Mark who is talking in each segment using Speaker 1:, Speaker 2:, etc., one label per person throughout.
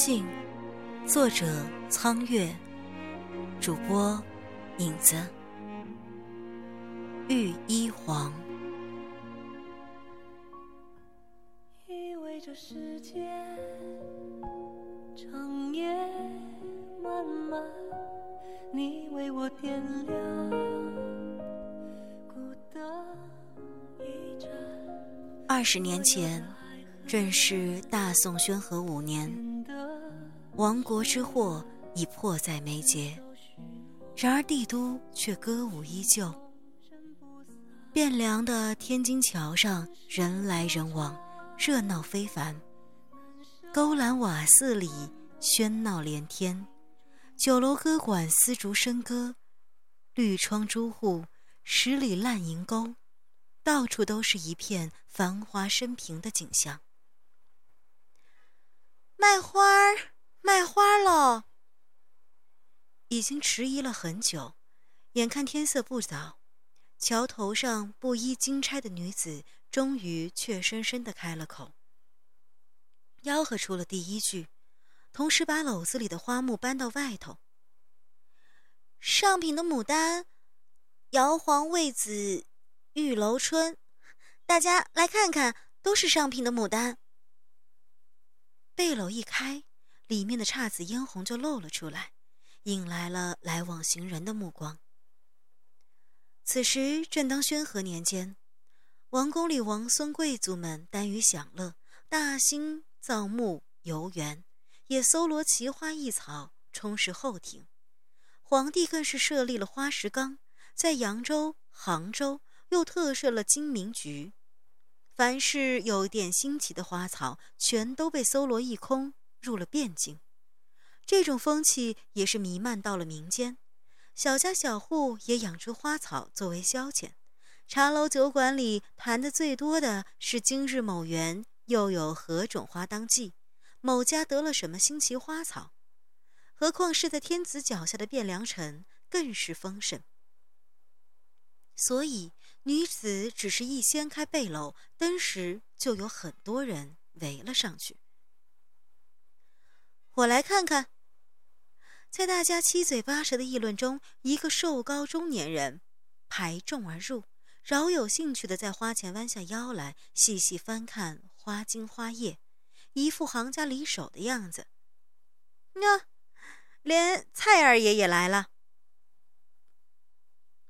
Speaker 1: 花镜，作者苍月，主播影子，玉衣黄。
Speaker 2: 以为这世界长夜漫漫，你为我点亮孤灯一盏。
Speaker 1: 二十年前，正是大宋宣和五年，亡国之祸已迫在眉睫，然而帝都却歌舞依旧。汴梁的天津桥上人来人往，热闹非凡；勾栏瓦肆里喧闹连天，酒楼歌馆丝竹笙歌，绿窗朱户，十里烂银钩，到处都是一片繁华升平的景象。卖花儿，卖花喽！已经迟疑了很久，眼看天色不早，桥头上布衣金钗的女子终于怯生生的开了口，吆喝出了第一句，同时把篓子里的花木搬到外头。上品的牡丹，摇黄魏子，玉楼春，大家来看看，都是上品的牡丹。背篓一开，里面的姹紫嫣红就露了出来，引来了来往行人的目光。此时正当宣和年间，王宫里王孙贵族们耽于享乐，大兴造木游园，也搜罗奇花异草，充实后庭。皇帝更是设立了花石纲，在扬州、杭州又特设了金明局。凡是有点新奇的花草，全都被搜罗一空，入了汴京。这种风气也是弥漫到了民间，小家小户也养出花草作为消遣。茶楼酒馆里谈的最多的是今日某园又有何种花当季，某家得了什么新奇花草。何况是在天子脚下的汴梁城，更是丰盛。所以。女子只是一掀开背篓，登时就有很多人围了上去。我来看看。在大家七嘴八舌的议论中，一个瘦高中年人排众而入，饶有兴趣的在花前弯下腰来，细细翻看花茎花叶，一副行家里手的样子。那，连蔡二爷也来了。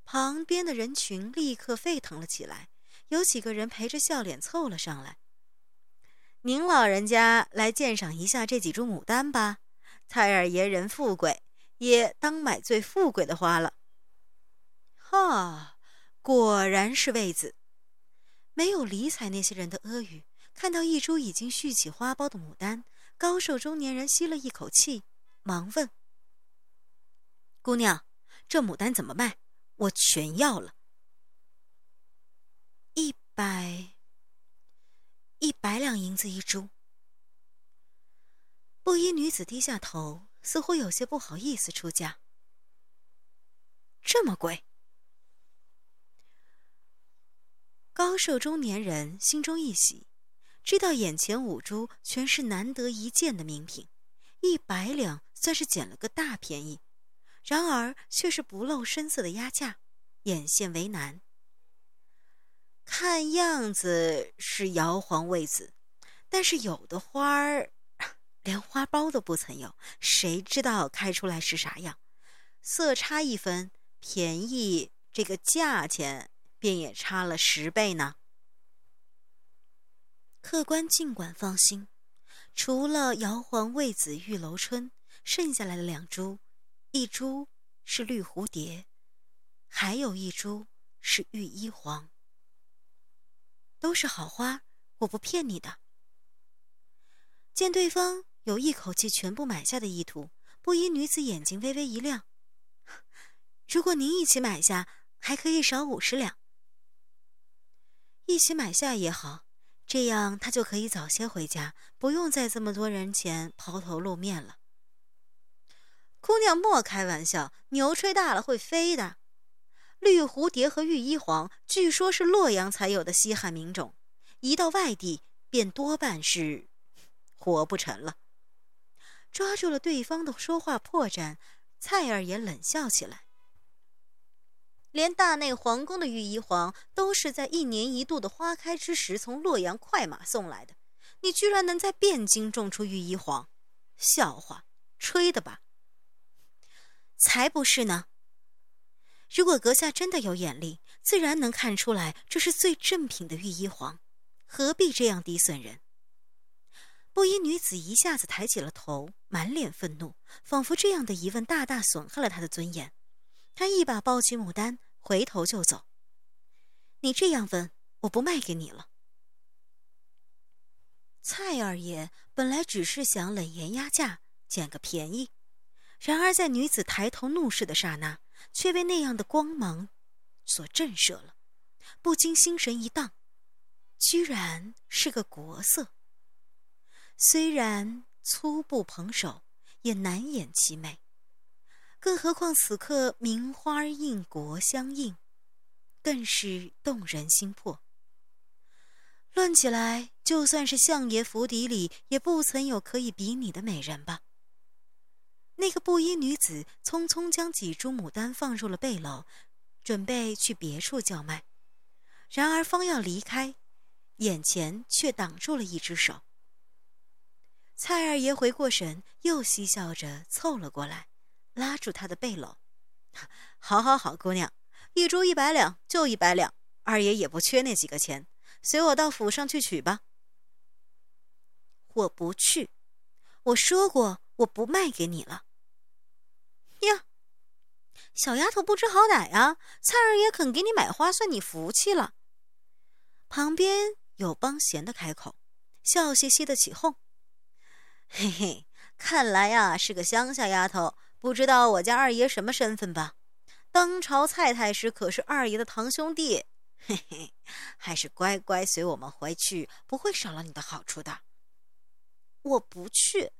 Speaker 1: 旁边的人群立刻沸腾了起来，有几个人陪着笑脸凑了上来。您老人家来鉴赏一下这几株牡丹吧，蔡二爷人富贵，也当买最富贵的花了。哈，果然是位子，没有理睬那些人的阿谀，看到一株已经蓄起花苞的牡丹，高瘦中年人吸了一口气，忙问：“姑娘，这牡丹怎么卖？”我全要了，一两银子一株。布衣女子低下头，似乎有些不好意思出价。这么贵？高瘦中年人心中一喜，知道眼前五株全是难得一见的名品，一百两算是捡了个大便宜。然而却是不露声色的压价，眼线为难。看样子是摇黄未子，但是有的花儿连花苞都不曾有，谁知道开出来是啥样？色差一分，便宜这个价钱便也差了十倍呢。客官尽管放心，除了摇黄未子玉楼春，剩下来的两株。一株是绿蝴蝶，还有一株是玉衣黄，都是好花，我不骗你的。见对方有一口气全部买下的意图，布衣女子眼睛微微一亮。如果您一起买下，还可以少五十两。一起买下也好，这样他就可以早些回家，不用在这么多人前抛头露面了。姑娘莫开玩笑，牛吹大了会飞的。绿蝴蝶和玉衣黄，据说是洛阳才有的稀罕名种，一到外地便多半是活不成了。抓住了对方的说话破绽，蔡儿也冷笑起来。连大内皇宫的御医皇都是在一年一度的花开之时从洛阳快马送来的，你居然能在汴京种出御医皇？笑话，吹的吧？才不是呢！如果阁下真的有眼力，自然能看出来这是最正品的御医皇，何必这样低损人？布衣女子一下子抬起了头，满脸愤怒，仿佛这样的疑问大大损害了她的尊严。她一把抱起牡丹，回头就走。你这样问，我不卖给你了。蔡二爷本来只是想冷言压价，捡个便宜，然而在女子抬头怒视的刹那，却被那样的光芒所震慑了，不禁心神一荡，居然是个国色。虽然粗布蓬首，也难掩其美。更何况此刻名花映国相映，更是动人心魄。论起来，就算是相爷府邸里，也不曾有可以比拟的美人吧。那个布衣女子匆匆将几株牡丹放入了背篓，准备去别处叫卖。然而方要离开，眼前却挡住了一只手。蔡二爷回过神，又嬉笑着凑了过来，拉住他的背篓：“好好好，姑娘，一株一百两，就一百两，二爷也不缺那几个钱，随我到府上去取吧。”我不去，我说过我不卖给你了。呀，小丫头不知好歹啊！蔡二爷肯给你买花，算你福气了。旁边有帮闲的开口，笑嘻嘻的起哄。嘿嘿，看来呀是个乡下丫头，不知道我家二爷什么身份吧？当朝蔡太师可是二爷的堂兄弟，嘿嘿，还是乖乖随我们回去，不会少了你的好处的。我不去。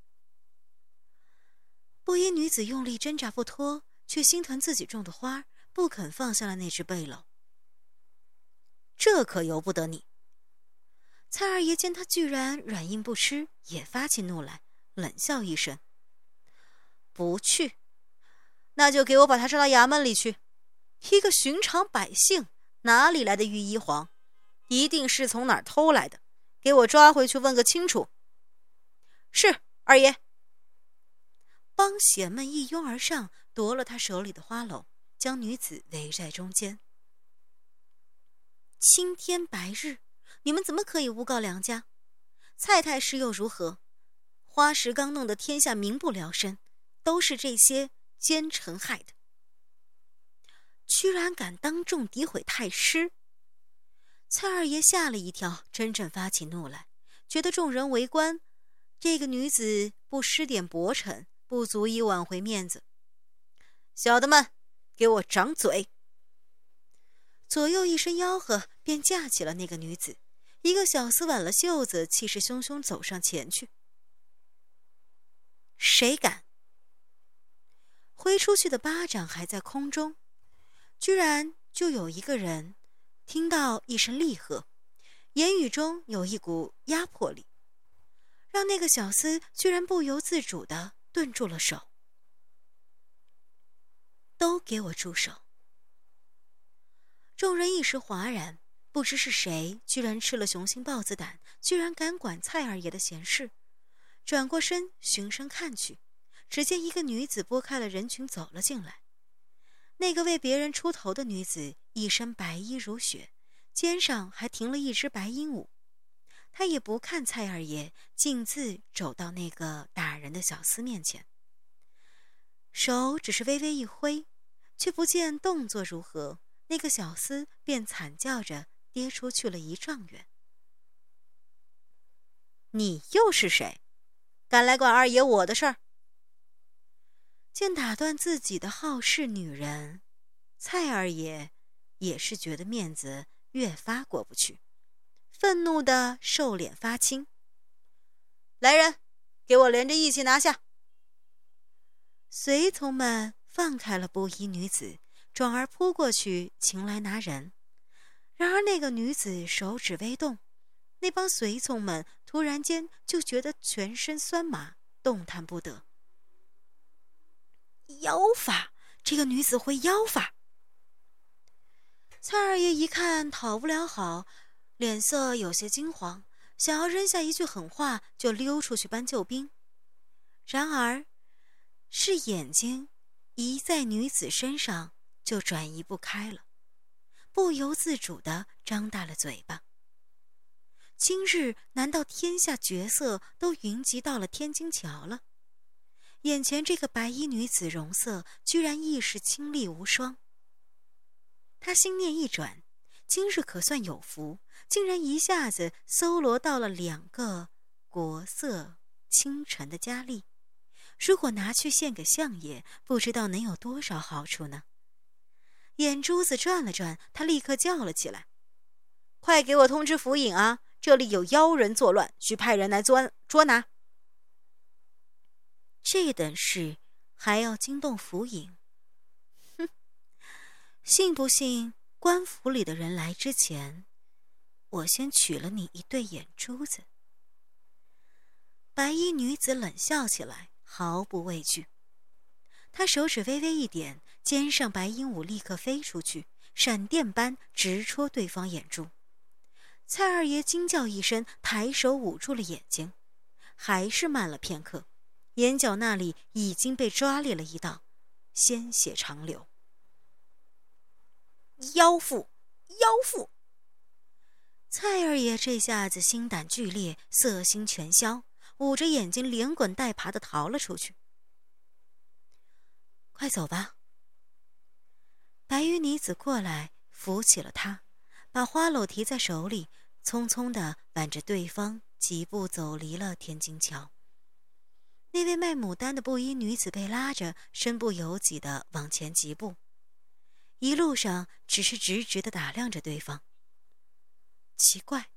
Speaker 1: 布衣女子用力挣扎不脱，却心疼自己种的花，不肯放下了那只背篓。这可由不得你。蔡二爷见他居然软硬不吃，也发起怒来，冷笑一声：“不去，那就给我把他抓到衙门里去。一个寻常百姓哪里来的御医皇？一定是从哪儿偷来的，给我抓回去问个清楚。”是二爷。帮闲们一拥而上，夺了他手里的花篓，将女子围在中间。青天白日。你们怎么可以诬告梁家？蔡太师又如何？花石纲弄得天下民不聊生，都是这些奸臣害的。居然敢当众诋毁太师！蔡二爷吓了一跳，真正发起怒来，觉得众人围观，这个女子不施点薄惩，不足以挽回面子。小的们，给我掌嘴！左右一声吆喝，便架起了那个女子。一个小厮挽了袖子，气势汹汹走上前去。谁敢？挥出去的巴掌还在空中，居然就有一个人听到一声厉喝，言语中有一股压迫力，让那个小厮居然不由自主的顿住了手。都给我住手！众人一时哗然。不知是谁，居然吃了雄心豹子胆，居然敢管蔡二爷的闲事。转过身，循声看去，只见一个女子拨开了人群走了进来。那个为别人出头的女子，一身白衣如雪，肩上还停了一只白鹦鹉。她也不看蔡二爷，径自走到那个打人的小厮面前，手只是微微一挥，却不见动作如何，那个小厮便惨叫着。跌出去了一丈远。你又是谁？敢来管二爷我的事儿？见打断自己的好事女人，蔡二爷也是觉得面子越发过不去，愤怒的瘦脸发青。来人，给我连着一起拿下！随从们放开了布衣女子，转而扑过去擒来拿人。然而，那个女子手指微动，那帮随从们突然间就觉得全身酸麻，动弹不得。妖法，这个女子会妖法。蔡二爷一看讨不了好，脸色有些惊慌，想要扔下一句狠话就溜出去搬救兵。然而，是眼睛一在女子身上就转移不开了，不由自主的张大了嘴巴。今日难道天下绝色都云集到了天津桥了？眼前这个白衣女子容色居然亦是清丽无双。他心念一转，今日可算有福，竟然一下子搜罗到了两个国色倾城的佳丽。如果拿去献给相爷，不知道能有多少好处呢？眼珠子转了转，他立刻叫了起来：“快给我通知府尹啊！这里有妖人作乱，需派人来捉捉拿。”这等事还要惊动府尹？哼信不信官府里的人来之前，我先取了你一对眼珠子？白衣女子冷笑起来，毫不畏惧。她手指微微一点，肩上白鹦鹉立刻飞出去，闪电般直戳对方眼珠。蔡二爷惊叫一声，抬手捂住了眼睛，还是慢了片刻，眼角那里已经被抓裂了一道，鲜血长流。妖妇，妖妇！蔡二爷这下子心胆俱裂，色心全消，捂着眼睛连滚带爬的逃了出去。快走吧！白衣女子过来扶起了他，把花篓提在手里，匆匆的挽着对方，几步走离了天津桥。那位卖牡丹的布衣女子被拉着，身不由己的往前疾步。一路上只是直直的打量着对方。奇怪，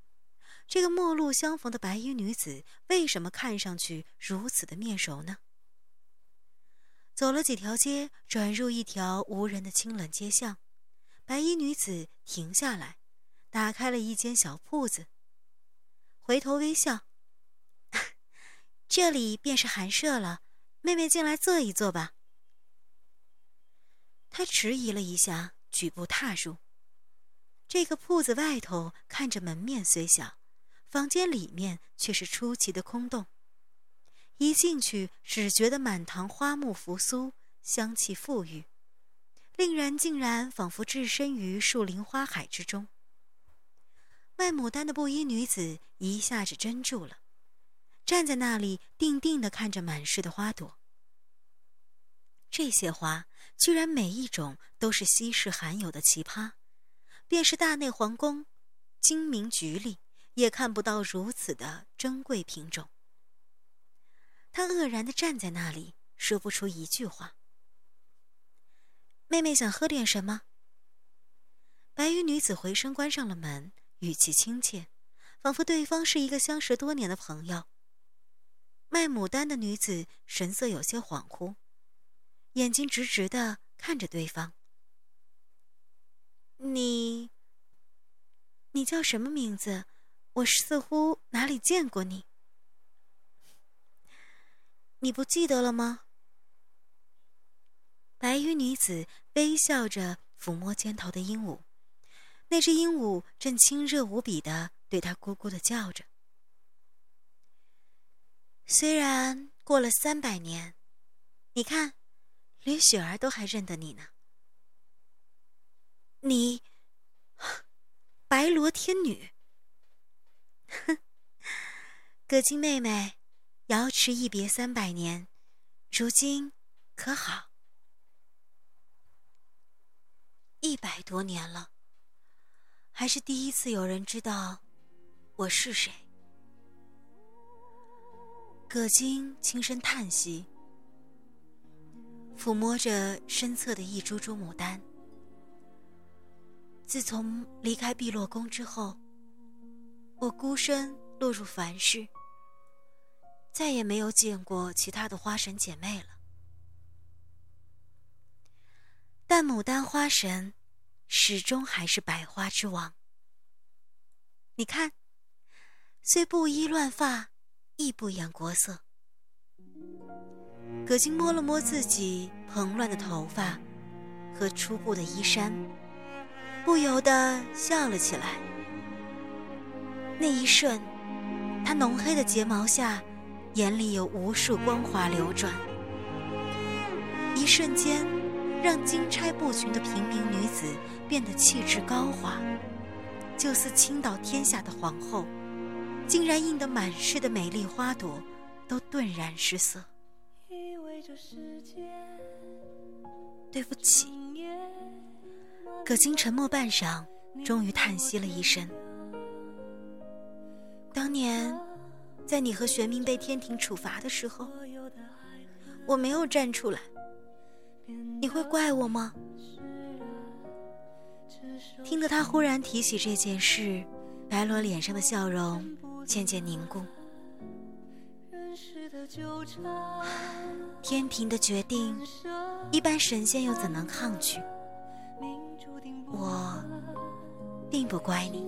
Speaker 1: 这个陌路相逢的白衣女子为什么看上去如此的面熟呢？走了几条街，转入一条无人的清冷街巷，白衣女子停下来，打开了一间小铺子，回头微笑：“ 这里便是寒舍了，妹妹进来坐一坐吧。”他迟疑了一下，举步踏入。这个铺子外头看着门面虽小，房间里面却是出奇的空洞。一进去，只觉得满堂花木扶苏，香气馥郁，令人竟然仿佛置身于树林花海之中。卖牡丹的布衣女子一下子怔住了，站在那里定定地看着满室的花朵。这些花居然每一种都是稀世罕有的奇葩，便是大内皇宫精明局里也看不到如此的珍贵品种。他愕然的站在那里，说不出一句话。妹妹想喝点什么？白衣女子回身关上了门，语气亲切，仿佛对方是一个相识多年的朋友。卖牡丹的女子神色有些恍惚。眼睛直直的看着对方。你，你叫什么名字？我似乎哪里见过你。你不记得了吗？白衣女子微笑着抚摸肩头的鹦鹉，那只鹦鹉正亲热无比的对她咕咕的叫着。虽然过了三百年，你看。连雪儿都还认得你呢。你，白罗天女。哼，葛金妹妹，瑶池一别三百年，如今可好？一百多年了，还是第一次有人知道我是谁。葛金轻声叹息。抚摸着身侧的一株株牡丹。自从离开碧落宫之后，我孤身落入凡世，再也没有见过其他的花神姐妹了。但牡丹花神，始终还是百花之王。你看，虽布衣乱发，亦不掩国色。葛金摸了摸自己蓬乱的头发和初布的衣衫，不由得笑了起来。那一瞬，他浓黑的睫毛下，眼里有无数光华流转。一瞬间，让金钗不群的平民女子变得气质高华，就似倾倒天下的皇后，竟然映得满室的美丽花朵都顿然失色。对不起，葛金沉默半晌，终于叹息了一声。当年，在你和玄冥被天庭处罚的时候，我没有站出来。你会怪我吗？听得他忽然提起这件事，白罗脸上的笑容渐渐凝固。天庭的决定，一般神仙又怎能抗拒？我并不怪你。